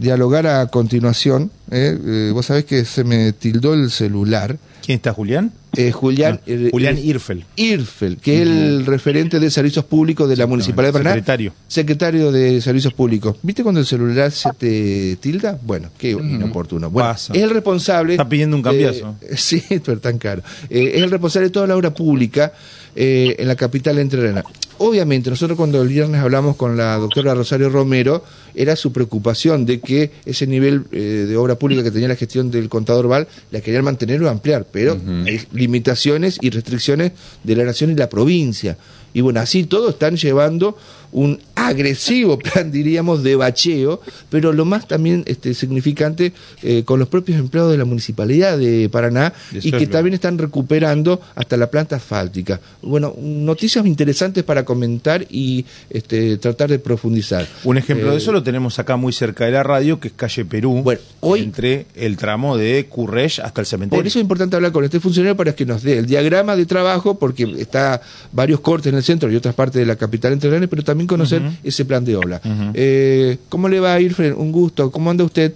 dialogar a continuación. ¿eh? Eh, vos sabés que se me tildó el celular. ¿Quién está, Julián? Eh, Julián, Ah, Julián Irfel. Irfel, que es el referente de servicios públicos de la Municipalidad de Paraná. Secretario. Secretario de Servicios Públicos. ¿Viste cuando el celular se te tilda? Bueno, qué inoportuno. Bueno, Pasa. es el responsable. Está pidiendo un cambiazo. sí, pero tan caro. Eh, es el responsable de toda la obra pública eh, en la capital entrerriana. Obviamente, nosotros cuando el viernes hablamos con la doctora Rosario Romero, era su preocupación de que ese nivel eh, de obra pública que tenía la gestión del contador Val la querían mantener o ampliar, pero hay limitaciones y restricciones de la nación y la provincia. Y bueno, así todos están llevando un agresivo plan, diríamos, de bacheo, pero lo más también este, significante eh, con los propios empleados de la Municipalidad de Paraná y que también están recuperando hasta la planta asfáltica. Bueno, noticias interesantes para comentar y este, tratar de profundizar. Un ejemplo Eh, de eso lo tenemos acá muy cerca de la radio, que es calle Perú, Bueno, hoy- entre el tramo de Currech hasta el cementerio. Por eso es importante hablar con este funcionario para que nos dé el diagrama de trabajo, porque está varios cortes en el centro y otras partes de la capital entrerriana, pero también conocer ese plan de obra. Eh, ¿Cómo le va a ir, Fred? Un gusto. ¿Cómo anda usted?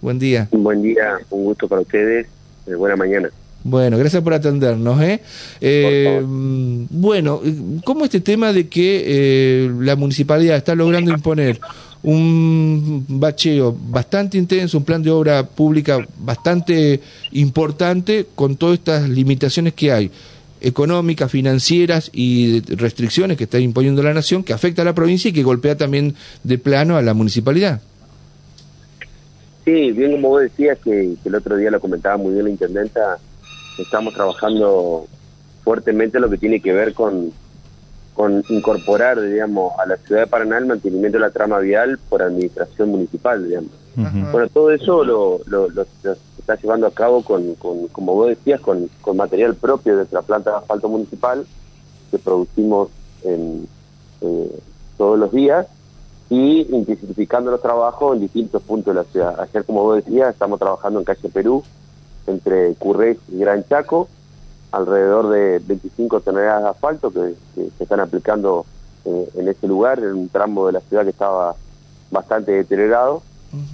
Buen día. Un buen día, un gusto para ustedes. eh, buena mañana. Bueno, gracias por atendernos. ¿eh? Eh, Por mm, bueno, eh, ¿cómo este tema de que eh, la municipalidad está logrando imponer un bacheo bastante intenso, un plan de obra pública bastante importante con todas estas limitaciones que hay? Económicas, financieras y restricciones que está imponiendo la nación que afecta a la provincia y que golpea también de plano a la municipalidad. Sí, bien como vos decías, que, que el otro día lo comentaba muy bien la intendenta, estamos trabajando fuertemente lo que tiene que ver con, con incorporar, digamos, a la ciudad de Paraná el mantenimiento de la trama vial por administración municipal, digamos. Bueno, todo eso lo, está llevando a cabo con, como vos decías, con, material propio de nuestra planta de asfalto municipal que producimos en, eh, todos los días y intensificando los trabajos en distintos puntos de la ciudad. Ayer, como vos decías, estamos trabajando en calle Perú, entre Currés y Gran Chaco, alrededor de 25 toneladas de asfalto que, que se están aplicando eh, en ese lugar, en un tramo de la ciudad que estaba bastante deteriorado.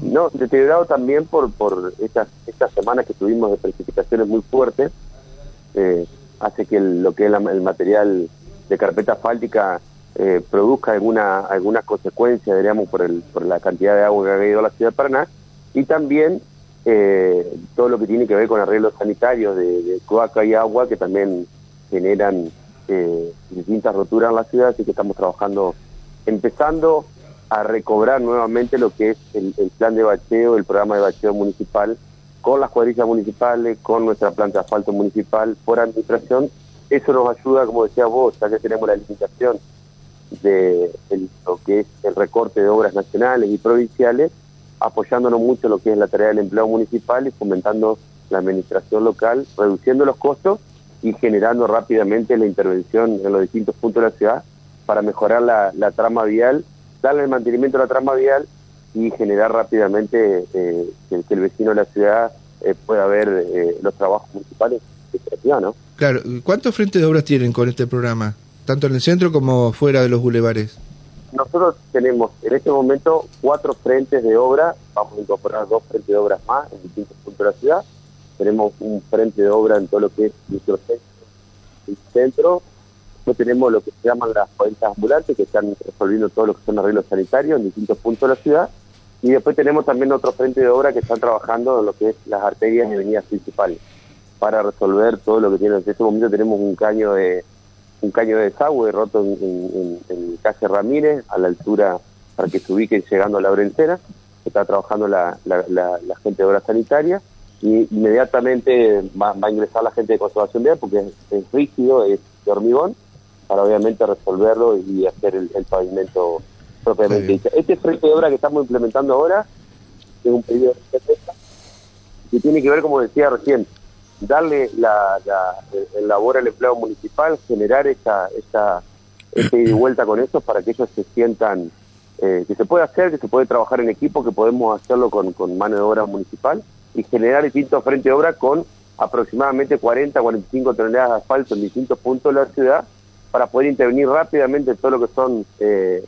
No, deteriorado también por, por estas, estas semanas que tuvimos de precipitaciones muy fuertes, eh, hace que el- lo que es la- el material de carpeta asfáltica eh, produzca alguna, algunas consecuencias, diríamos, por, el, por la cantidad de agua que ha caído a la ciudad de Paraná, y también eh, todo lo que tiene que ver con arreglos sanitarios de, de cloaca y agua que también generan eh, distintas roturas en la ciudad, así que estamos trabajando, empezando a recobrar nuevamente lo que es el, plan de bacheo, el programa de bacheo municipal, con las cuadrillas municipales, con nuestra planta de asfalto municipal, por administración. Eso nos ayuda, como decías vos, ya que tenemos la limitación de el- lo que es el recorte de obras nacionales y provinciales, apoyándonos mucho lo que es la tarea del empleo municipal y fomentando la administración local, reduciendo los costos y generando rápidamente la intervención en los distintos puntos de la ciudad para mejorar la, la trama vial, darle el mantenimiento a la trama vial y generar rápidamente eh, que, que el vecino de la ciudad eh, pueda ver eh, los trabajos municipales de la ciudad, ¿no? Claro, ¿cuántos frentes de obras tienen con este programa? Tanto en el centro como fuera de los bulevares. Nosotros tenemos en este momento cuatro frentes de obra, vamos a incorporar dos frentes de obras más en distintos puntos de la ciudad. Tenemos un frente de obra en todo lo que es microcentro y centro. Después tenemos lo que se llaman las cuentas ambulantes, que están resolviendo todo lo que son arreglos sanitarios en distintos puntos de la ciudad. Y después tenemos también otro frente de obra que están trabajando en lo que es las arterias y avenidas principales para resolver todo lo que tiene. En este momento tenemos un caño de un caño de desagüe roto en, en, calle Ramírez, a la altura para que se ubiquen llegando a la Brencera. Está trabajando la, la, la, la gente de obra sanitaria y inmediatamente va, va a ingresar la gente de conservación vial porque es, es rígido, es de hormigón, para obviamente resolverlo y hacer el, el pavimento propiamente dicho. Este frente de obra que estamos implementando ahora es un pedido de respuesta que tiene que ver, como decía recién, darle la, la, el labor al empleado municipal, generar esta, esta, este ida y vuelta con ellos para que ellos se sientan eh, que se puede hacer, que se puede trabajar en equipo, que podemos hacerlo con, con mano de obra municipal y generar distintos frentes de obra con aproximadamente 40, 45 toneladas de asfalto en distintos puntos de la ciudad para poder intervenir rápidamente en todo lo que son eh,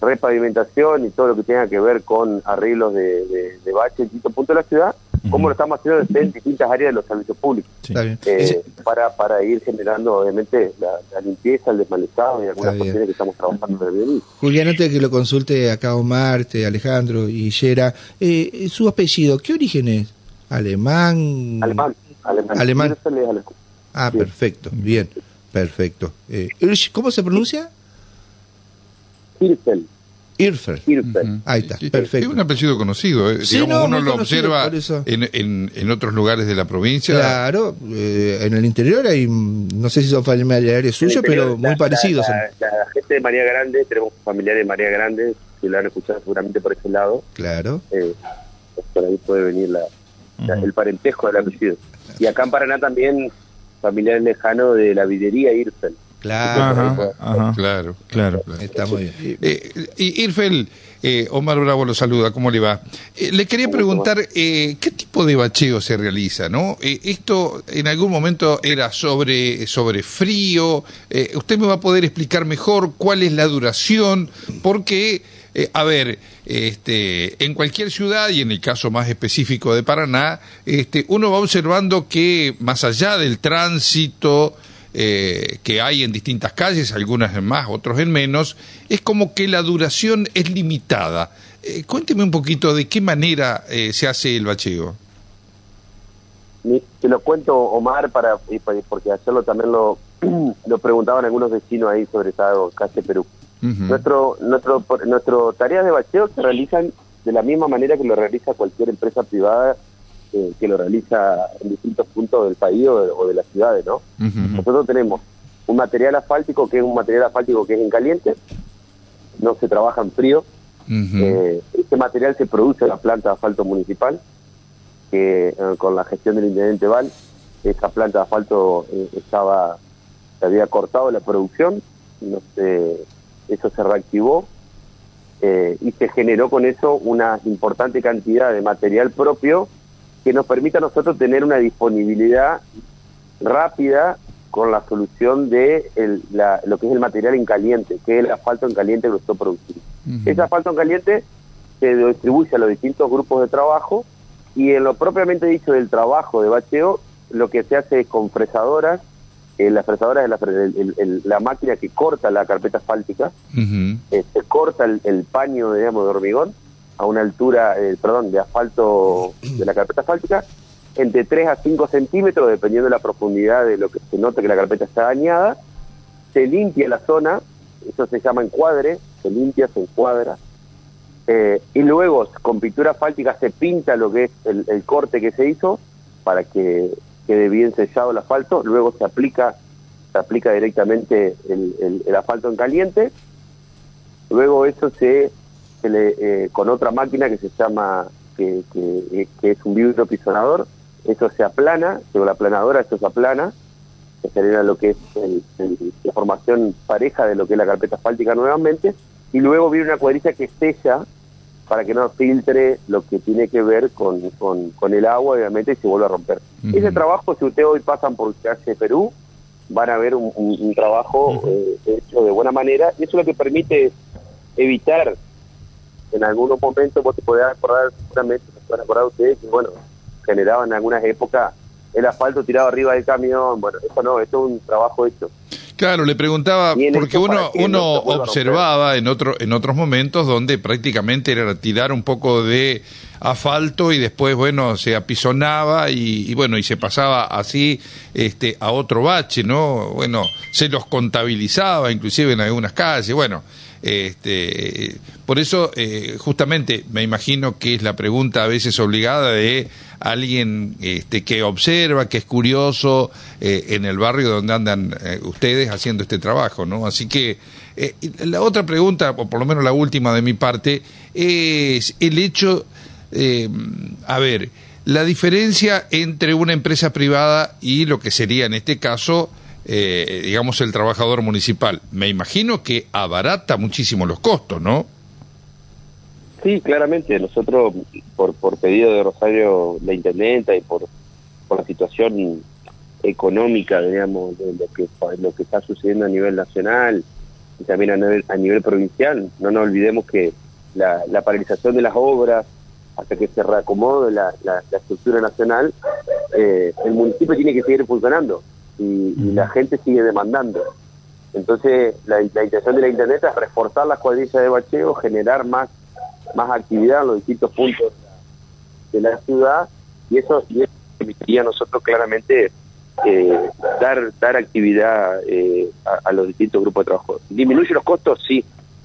repavimentación y todo lo que tenga que ver con arreglos de, de, de baches en distintos puntos de la ciudad, como lo estamos haciendo en distintas áreas de los servicios públicos. Sí. Eh, Ese- para, para ir generando, obviamente, la, la limpieza, el desmalezado y algunas cuestiones que estamos trabajando en el. Julián, antes de que lo consulte acá Omar, este, Alejandro y Yera, eh, su apellido, ¿qué origen es? ¿Alemán? Alemán, alemán. Alemán. Ah, Sí. perfecto, bien, perfecto. Eh, Irsch, ¿Cómo se pronuncia? Irfel, Irfer. Irfel. Ahí está, perfecto. Es un apellido conocido. eh. Sí, Digamos, no, uno lo conocido, observa en, en, en otros lugares de la provincia. Claro, eh, en el interior hay, no sé si son familiares suyos, pero muy la- parecidos. La, la- la gente de María Grande, tenemos familiares de María Grande, que lo han escuchado seguramente por ese lado, Claro. eh, por ahí puede venir la, la- Ujú. el parentesco del apellido. Y acá en Paraná también, familiar lejano de la videría Irfel. Claro, Ajá, ajá. Claro. Claro. está muy bien. Eh, Irfel, eh, Omar Bravo lo saluda, ¿cómo le va? Eh, le quería preguntar, eh, ¿qué tipo de bacheo se realiza? no Eh, Esto en algún momento era sobre, sobre frío, Eh, usted me va a poder explicar mejor cuál es la duración, porque, eh, a ver, este, en cualquier ciudad y en el caso más específico de Paraná, este, uno va observando que más allá del tránsito, eh, que hay en distintas calles, algunas en más, otros en menos, es como que la duración es limitada. Eh, cuénteme un poquito de qué manera se hace el bacheo. Te lo cuento, Omar, para pa- porque hacerlo también lo, preguntaban algunos vecinos ahí sobre esa calle Perú. Nuestro, nuestro, nuestro tareas de bacheo se realizan de la misma manera que lo realiza cualquier empresa privada eh, que lo realiza en distintos puntos del país o de, o de las ciudades, ¿no? Nosotros tenemos un material asfáltico que es un material asfáltico que es en caliente, no se trabaja en frío. Eh, este material se produce en la planta de asfalto municipal, que eh, con la gestión del intendente Val, esa planta de asfalto estaba, se había cortado la producción, no sé, eso se reactivó eh, y se generó con eso una importante cantidad de material propio que nos permite a nosotros tener una disponibilidad rápida con la solución de el- la- lo que es el material en caliente, que es el asfalto en caliente que nosotros producimos. Ujú. Ese asfalto en caliente se distribuye a los distintos grupos de trabajo y en lo propiamente dicho del trabajo de bacheo, lo que se hace es con fresadoras, eh, las fresadoras es la, el- el- la máquina que corta la carpeta asfáltica, Ujú. eh, se corta el, el paño, digamos, de hormigón a una altura, eh, perdón, de asfalto de la carpeta asfáltica, entre 3 a 5 centímetros, dependiendo de la profundidad de lo que se nota que la carpeta está dañada, se limpia la zona, eso se llama encuadre, se limpia, se encuadra, eh, y luego con pintura asfáltica se pinta lo que es el, el corte que se hizo para que quede bien sellado el asfalto, luego se aplica se aplica directamente el, el- asfalto en caliente, luego eso se, se le, eh, con otra máquina que se llama, que, que, que es un vidrio pisonador, eso se aplana, con la aplanadora eso se aplana, se genera lo que es el- el- la formación pareja de lo que es la carpeta asfáltica nuevamente, y luego viene una cuadrilla que sella para que no filtre lo que tiene que ver con, con, con el agua, obviamente, y se vuelve a romper. Ese trabajo, si ustedes hoy pasan por calle Perú, van a ver un, un- un trabajo eh, hecho de buena manera, y eso es lo que permite evitar en algunos momentos, vos te podés acordar, seguramente se pueden acordar ustedes, que bueno, generaban en algunas épocas el asfalto tirado arriba del camión, bueno, eso no, esto es un trabajo hecho. Claro, le preguntaba, porque uno, uno observaba en, otro, en otros momentos donde prácticamente era tirar un poco de asfalto y después, bueno, se apisonaba y, y, bueno, y se pasaba así este, a otro bache, ¿no? Bueno, se los contabilizaba inclusive en algunas calles, bueno. Este, por eso, eh, justamente, me imagino que es la pregunta a veces obligada de alguien este, que observa, que es curioso eh, en el barrio donde andan eh, ustedes haciendo este trabajo, ¿no? Así que eh, la otra pregunta, o por lo menos la última de mi parte, es el hecho, a ver, la diferencia entre una empresa privada y lo que sería en este caso, eh, digamos, el trabajador municipal. Me imagino que abarata muchísimo los costos, ¿no? Sí, claramente, nosotros por, por pedido de Rosario, la intendenta, y por, por la situación económica, digamos, de lo que, lo que está sucediendo a nivel nacional y también a nivel, a nivel provincial. No nos olvidemos que la, la paralización de las obras hasta que se reacomode la, la, estructura nacional, eh, el municipio tiene que seguir funcionando y, y la gente sigue demandando. Entonces, la, la intención de la Internet es reforzar las cuadrillas de bacheo, generar más, más actividad en los distintos puntos de la ciudad y eso, y eso permitiría a nosotros claramente eh, dar dar actividad eh, a, a los distintos grupos de trabajo. ¿Disminuye los costos? Sí,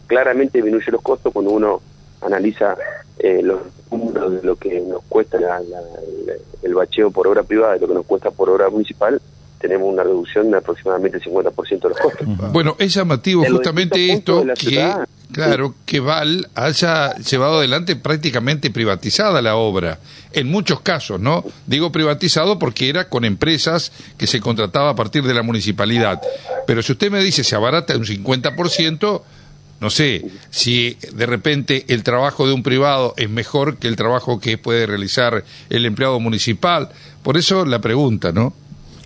claramente disminuye los costos cuando uno analiza eh, los números de lo que nos cuesta la- la- la- el bacheo por obra privada, de lo que nos cuesta por obra municipal, tenemos una reducción de aproximadamente el 50% de los costos. Bueno, es llamativo En justamente esto que, ciudad. claro, que Val haya llevado adelante prácticamente privatizada la obra. En muchos casos, ¿no? Digo privatizado porque era con empresas que se contrataba a partir de la municipalidad. Pero si usted me dice se abarata un 50%, no sé, si de repente el trabajo de un privado es mejor que el trabajo que puede realizar el empleado municipal. Por eso la pregunta, ¿no?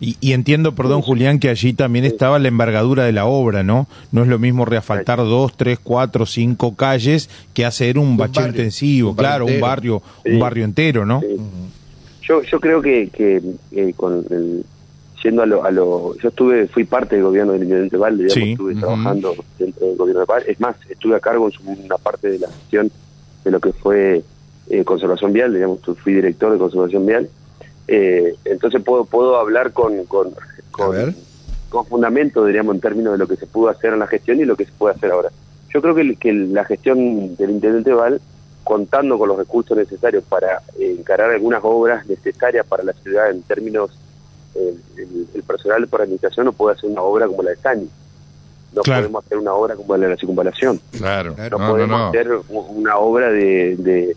Y, y entiendo, perdón, Julián, que allí también estaba la envergadura de la obra, ¿no? No es lo mismo reasfaltar dos, tres, cuatro, cinco calles que hacer un, barrio, intensivo, un barrio claro, un barrio, un barrio entero, ¿no? Sí. Yo, yo creo que, que eh, con el, yendo a lo, a lo, yo estuve, fui parte del gobierno del intendente Valde, digamos, Sí. estuve trabajando dentro del gobierno de Valde, es más, estuve a cargo en su- una parte de la gestión de lo que fue eh, conservación vial, digamos, fui director de conservación vial, eh, entonces puedo puedo hablar con con, con, con fundamento, diríamos, en términos de lo que se pudo hacer en la gestión y lo que se puede hacer ahora. Yo creo que, que la gestión del intendente Val, contando con los recursos necesarios para eh, encarar algunas obras necesarias para la ciudad en términos eh, el, el personal por administración no puede hacer una obra como la de Sani. No Claro. podemos hacer una obra como la de la circunvalación. Claro. No, podemos no. hacer una obra de, de,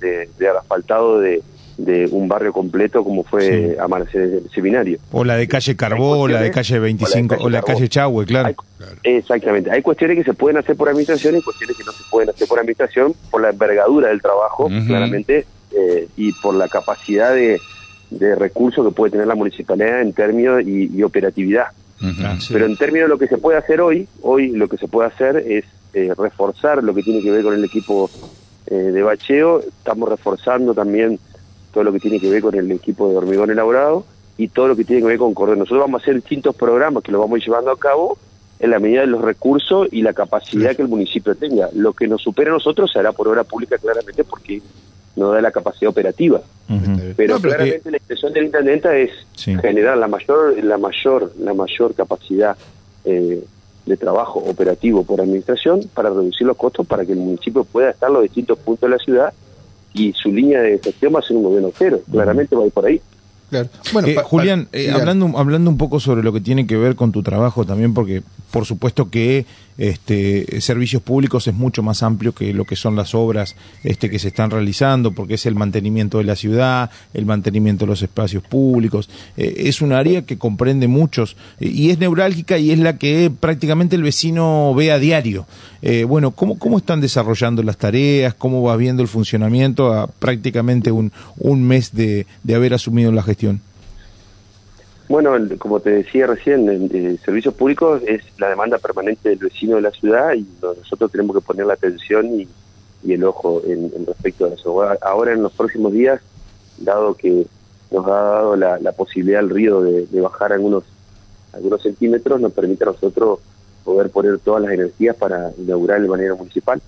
de, de asfaltado de, de un barrio completo como fue Sí. Amanecer el Seminario. O la de calle Carbó, o la de calle 25, o la de calle Chahue, claro. Exactamente. Hay cuestiones que se pueden hacer por administración y cuestiones que no se pueden hacer por administración por la envergadura del trabajo, claramente, eh, y por la capacidad de, de recursos que puede tener la municipalidad en términos y, y operatividad. Ah. Pero en términos de lo que se puede hacer hoy, hoy lo que se puede hacer es eh, reforzar lo que tiene que ver con el equipo eh, de bacheo, estamos reforzando también todo lo que tiene que ver con el equipo de hormigón elaborado y todo lo que tiene que ver con cordón. Nosotros vamos a hacer distintos programas que los vamos a ir llevando a cabo en la medida de los recursos y la capacidad que el municipio tenga. Lo que nos supera a nosotros se hará por obra pública claramente porque nos da la capacidad operativa. Pero No, pero claramente la intención del intendente es Sí. generar la mayor, la mayor, la mayor capacidad eh, de trabajo operativo por administración para reducir los costos para que el municipio pueda estar en los distintos puntos de la ciudad y su línea de gestión va a ser un gobierno cero. Claramente va por ahí. Claro. Bueno, Eh, Julián, eh, hablando, hablando un poco sobre lo que tiene que ver con tu trabajo también, porque por supuesto que este, servicios públicos es mucho más amplio que lo que son las obras este, que se están realizando, porque es el mantenimiento de la ciudad, el mantenimiento de los espacios públicos. Eh, es un área que comprende muchos y es neurálgica y es la que prácticamente el vecino ve a diario. Bueno, ¿cómo, ¿cómo están desarrollando las tareas? ¿Cómo va viendo el funcionamiento a prácticamente un, un mes de, de haber asumido la gestión? Bueno, el- como te decía recién, en, servicios públicos es la demanda permanente del vecino de la ciudad y no- nosotros tenemos que poner la atención y, y el ojo en, en respecto a eso. Ahora, en los próximos días, dado que nos ha dado la, la posibilidad al río de, de bajar algunos algunos centímetros, nos permite a nosotros poder poner todas las energías para inaugurar el balneario municipal,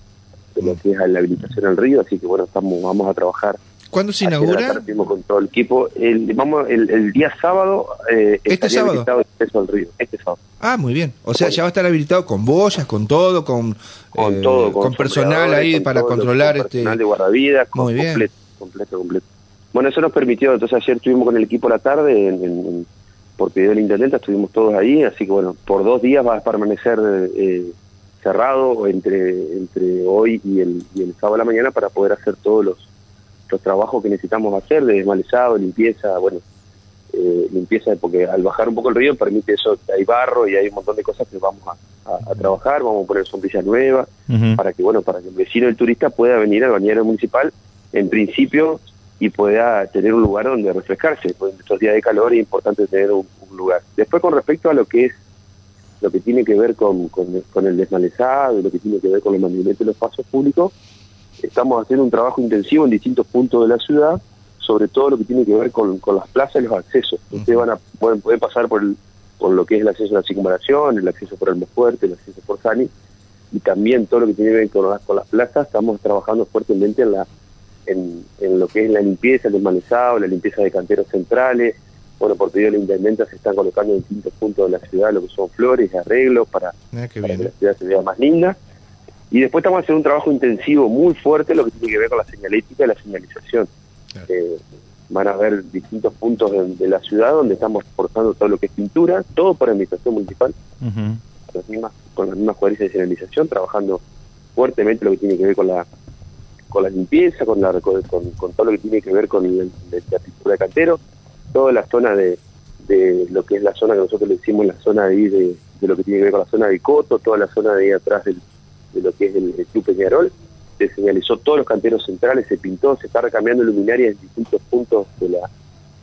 de lo que es la habilitación al río, así que bueno, estamos vamos a trabajar ¿Cuándo se inaugura? tarde estuvimos con todo el equipo. El, vamos, el, el día sábado. Eh, ¿Este estaría sábado? habilitado el acceso al río. Este sábado. Ah, muy bien. O sea, ya va a estar habilitado con boyas, con todo, con, Con eh, todo. con personal ahí con para controlar con este. Personal de guardavidas. con- Muy bien. Completo, completo, completo. Bueno, eso nos permitió. Entonces, ayer estuvimos con el equipo a la tarde. En, en- en- por pedido del intendente, estuvimos todos ahí. Así que, bueno, por dos días va a permanecer eh, cerrado entre entre hoy y el, y el sábado a la mañana para poder hacer todos los los trabajos que necesitamos hacer de desmalezado, limpieza, bueno, eh, limpieza, porque al bajar un poco el río permite eso, hay barro y hay un montón de cosas que vamos a, a- a trabajar, vamos a poner sombrillas nuevas, para que, bueno, para que el vecino del turista pueda venir al bañero municipal, en principio, y pueda tener un lugar donde refrescarse, porque en estos días de calor es importante tener un, un lugar. Después, con respecto a lo que es lo que tiene que ver con, con, el desmalezado, lo que tiene que ver con el mantenimiento de los pasos públicos, estamos haciendo un trabajo intensivo en distintos puntos de la ciudad, sobre todo lo que tiene que ver con, con las plazas y los accesos. Ustedes van a, pueden, pueden pasar por, el, por lo que es el acceso a la circunvalación, el acceso por el fuerte, el acceso por Sani, y también todo lo que tiene que ver con las, con las plazas, estamos trabajando fuertemente en la en, en lo que es la limpieza, el desmalezado, la limpieza de canteros centrales, bueno, por pedido de la intendenta se están colocando en distintos puntos de la ciudad lo que son flores arreglos para, ah, que la ciudad se vea más linda. Y después estamos haciendo un trabajo intensivo muy fuerte lo que tiene que ver con la señalética y la señalización. Eh, van a ver distintos puntos de, la ciudad donde estamos reforzando todo lo que es pintura, todo por administración municipal, con, las mismas, con las mismas cuadrillas de señalización, trabajando fuertemente lo que tiene que ver con la con la limpieza, con, la, con, todo lo que tiene que ver con la pintura de cantero. Toda la zona de, de lo que es la zona que nosotros le decimos la zona de, de, de lo que tiene que ver con la zona de Coto, toda la zona de ahí atrás del, de lo que es el, Club Peñarol, se señalizó todos los canteros centrales, se pintó, se está recambiando luminarias en distintos puntos de la,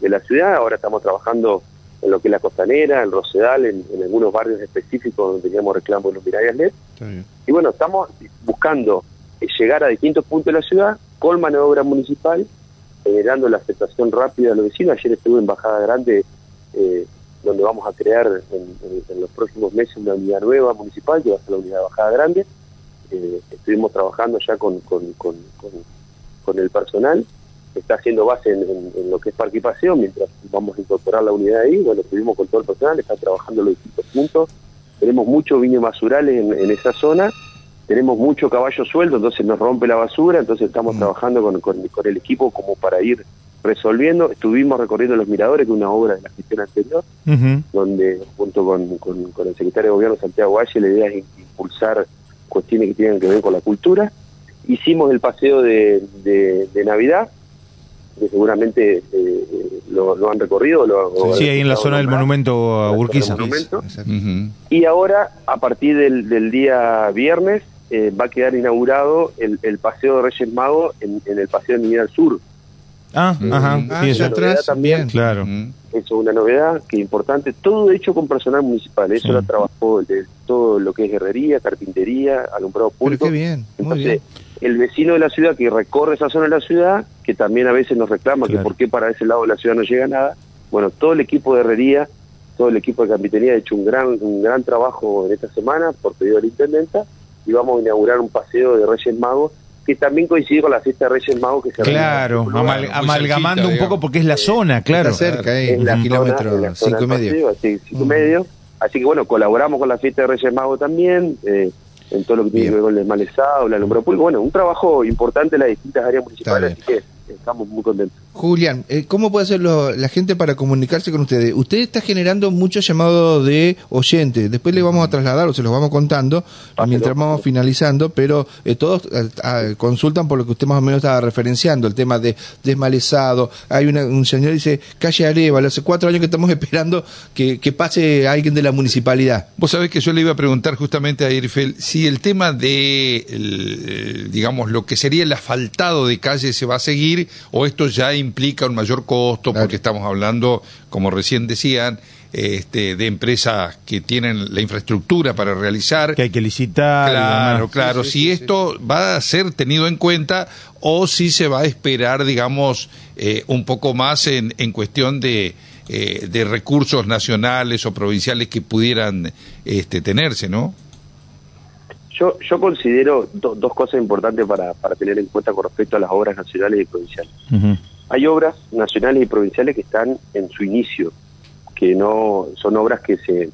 de la ciudad, ahora estamos trabajando en lo que es la costanera, el Rosedal, en, algunos barrios específicos donde teníamos reclamos de luminarias LED. Y bueno, estamos buscando llegar a distintos puntos de la ciudad con mano de obra municipal generando la aceptación rápida de los vecinos. Ayer estuve en Bajada Grande, eh, donde vamos a crear en, los próximos meses una unidad nueva municipal, que va a ser la unidad de Bajada Grande. Eh, estuvimos trabajando ya con, con, con, con, el personal, está haciendo base en, lo que es paseo, mientras vamos a incorporar la unidad ahí. Bueno, estuvimos con todo el personal, está trabajando los distintos puntos. Tenemos muchos viños basurales en esa zona tenemos mucho caballo suelto, entonces nos rompe la basura, entonces estamos mm. trabajando con, con, el equipo como para ir resolviendo. Estuvimos recorriendo los miradores, que es una obra de la gestión anterior, donde junto con, con, el secretario de Gobierno Santiago Valle la idea es impulsar cuestiones que tienen que ver con la cultura. Hicimos el paseo de, de, Navidad, que seguramente eh, lo, han recorrido. Lo, sí, ahí en la zona del monumento a Urquiza. Y ahora, a partir del, del día viernes, eh, va a quedar inaugurado el, el, Paseo de Reyes Magos en, el Paseo de Niña del Sur. Ah, ajá, ah, y atrás también. Claro. Eso es una novedad que es importante. Todo hecho con personal municipal. Eso lo trabajó de todo lo que es herrería, carpintería, alumbrado público. qué bien, Entonces, el vecino de la ciudad que recorre esa zona de la ciudad, que también a veces nos reclama que por qué para ese lado de la ciudad no llega nada. Bueno, todo el equipo de herrería, todo el equipo de carpintería ha hecho un gran, un gran trabajo en esta semana por pedido de la intendenta y vamos a inaugurar un paseo de Reyes Magos que también coincide con la fiesta de Reyes Magos que se Claro, amalgamando un poco porque es la zona, claro. Está cerca, ahí, un kilómetro, cinco y medio. así, cinco medio. Así que bueno, colaboramos con la fiesta de Reyes Magos también, eh, en todo lo que tiene que ver con el desmalezado, la alumbrado público. Bueno, un trabajo importante en las distintas áreas municipales, así que estamos muy contentos. Julián, eh, ¿cómo puede hacer la gente para comunicarse con ustedes? Usted está generando muchos llamados de oyentes, después le vamos a trasladar o se los vamos contando mientras vamos finalizando, pero eh, todos eh, consultan por lo que usted más o menos estaba referenciando, el tema de desmalezado. Hay un señor que dice, calle Arevalo, hace cuatro años que estamos esperando que, pase alguien de la municipalidad. Vos sabés que yo le iba a preguntar justamente a Irfel si el tema de, digamos, lo que sería el asfaltado de calle se va a seguir o esto ya implica un mayor costo porque estamos hablando, como recién decían, este, de empresas que tienen la infraestructura para realizar. Que hay que licitar. Claro, claro. si esto va a ser tenido en cuenta o si se va a esperar, digamos, eh, un poco más en, en cuestión de, eh, de recursos nacionales o provinciales que pudieran este, tenerse, ¿no? Yo, yo considero dos cosas importantes para, para tener en cuenta con respecto a las obras nacionales y provinciales. Hay obras nacionales y provinciales que están en su inicio, que no son obras que se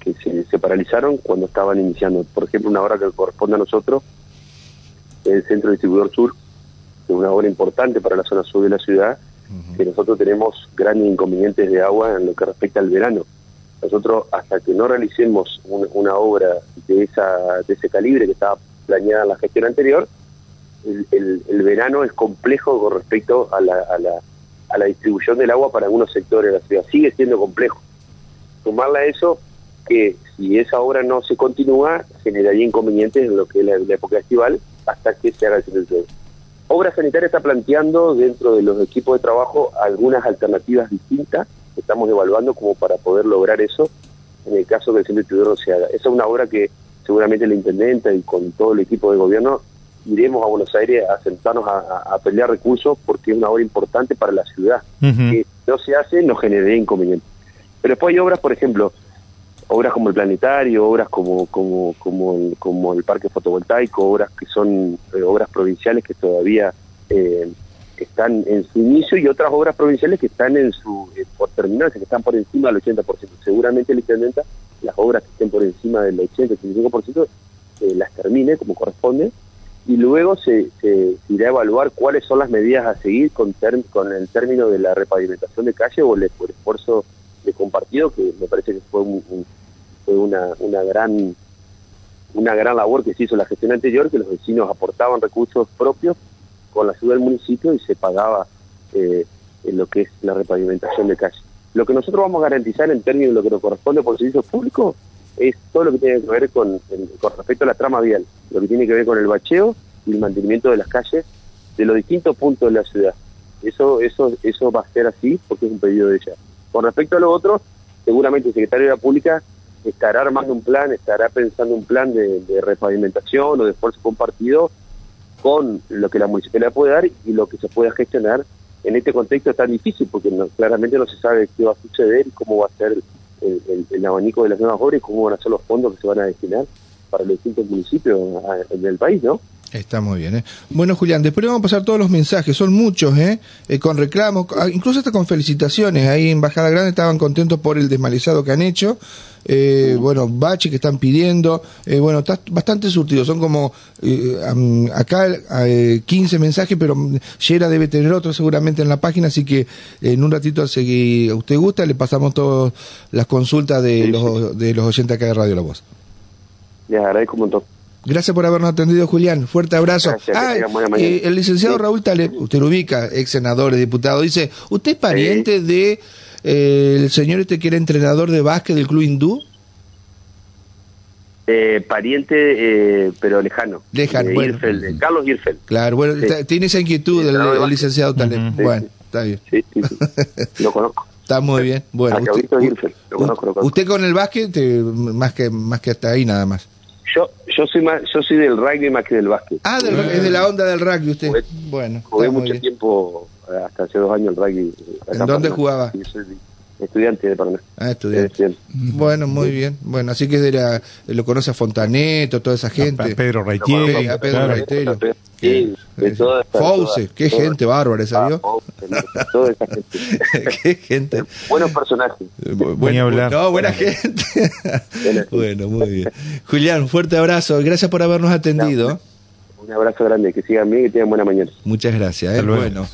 que se, paralizaron cuando estaban iniciando. Por ejemplo, una obra que corresponde a nosotros, el Centro Distribuidor Sur, que es una obra importante para la zona sur de la ciudad, que nosotros tenemos grandes inconvenientes de agua en lo que respecta al verano. Nosotros, hasta que no realicemos una obra de, esa, de ese calibre que estaba planeada en la gestión anterior, el, el, verano es complejo con respecto a la, a, la, a la distribución del agua para algunos sectores de la ciudad. Sigue siendo complejo. Sumarle a eso que si esa obra no se continúa, generaría inconvenientes en lo que es la, época estival hasta que se haga el servicio. Obra Sanitaria está planteando dentro de los equipos de trabajo algunas alternativas distintas que estamos evaluando como para poder lograr eso en el caso que el centro no se haga. Esa es una obra que seguramente la intendenta y con todo el equipo de gobierno iremos a Buenos Aires a sentarnos a, a pelear recursos porque es una obra importante para la ciudad. Ujú. Que no se hace, nos generaría inconvenientes. Pero después hay obras, por ejemplo, obras como el planetario, obras como como como el, como el parque fotovoltaico, obras que son eh, obras provinciales que todavía eh, están en su inicio y otras obras provinciales que están en su eh, por terminarse, que están por encima del 80%. Seguramente la intendenta las obras que estén por encima del 80-85% eh, las termine como corresponde y luego se, se irá a evaluar cuáles son las medidas a seguir con, term- con el término de la repavimentación de calle o el, el esfuerzo de compartido, que me parece que fue, un- fue una, una gran una gran labor que se hizo la gestión anterior, que los vecinos aportaban recursos propios con la ayuda del municipio y se pagaba eh, en lo que es la repavimentación de calle. Lo que nosotros vamos a garantizar en términos de lo que nos corresponde por servicios públicos es todo lo que tiene que ver con, con respecto a la trama vial, lo que tiene que ver con el bacheo y el mantenimiento de las calles de los distintos puntos de la ciudad. Eso, eso, eso va a ser así porque es un pedido de ella. Con respecto a lo otro, seguramente el secretario de la Pública estará armando un plan, estará pensando un plan de, de o de esfuerzo compartido con lo que la municipalidad puede dar y lo que se pueda gestionar en este contexto tan difícil, porque no- claramente no se sabe qué va a suceder y cómo va a ser el, el- abanico de las nuevas obras y cómo van a ser los fondos que se van a destinar para los distintos municipios del país, ¿no? Está muy bien, ¿eh? Bueno, Julián, después vamos a pasar todos los mensajes, son muchos, ¿eh? Eh, con reclamos, ah, incluso hasta con felicitaciones. Ahí en Bajada Grande estaban contentos por el desmalizado que han hecho. Eh, bueno, bache que están pidiendo. Eh, bueno, está bastante surtido. Son como eh, acá eh, 15 mensajes, pero Yera debe tener otro seguramente en la página. Así que en un ratito, si a usted gusta, le pasamos todas las consultas de, Sí, los, de los oyentes acá de Radio La Voz. Les agradezco un montón. Gracias por habernos atendido, Julián. Fuerte abrazo. Gracias, Ah, eh, el licenciado Sí. Raúl Taleb, usted lo ubica, ex senador, diputado, dice, ¿usted es pariente de eh, el señor este que era entrenador de básquet del club hindú? Eh, pariente, eh, pero lejano. Lejano, bueno. Carlos Irfel. Claro, bueno, Sí. está- tiene esa inquietud Sí, el, el básquet. licenciado Taleb. Ujú. Bueno, está bien. Sí, sí, sí. Lo conozco. Está muy bien. Bueno, usted, Víctor Irfel, lo conozco, lo conozco. usted con el básquet, más que más que hasta ahí nada más. Yo, yo soy más, yo soy del rugby más que del básquet. Ah, del- es de la onda del rugby usted. Jugué- Bueno, Jugué mucho bien. tiempo, eh, hasta hace dos años el rugby. eh, ¿En dónde Paraná. jugaba? Soy estudiante de Paraná. Ah, estudiante. Estudiante. Bueno, muy bien. Bueno, así que es de la, lo conoce a Fontaneto, toda esa gente. A Pedro Pe- Raitieri, a Pedro claro. Raitieri. Sí, de toda esta- Fauce, toda- qué toda- gente bárbara esa, Ah, ¿vio? Fauce, toda esa gente. qué gente. Buenos personajes. Bu- Ni hablar. No, buena gente. Buena gente. bueno, muy bien. Julián, fuerte abrazo. Gracias por habernos atendido. Un abrazo grande, que sigan bien y que tengan buena mañana. Muchas gracias. ¿eh? Hasta luego. Bueno.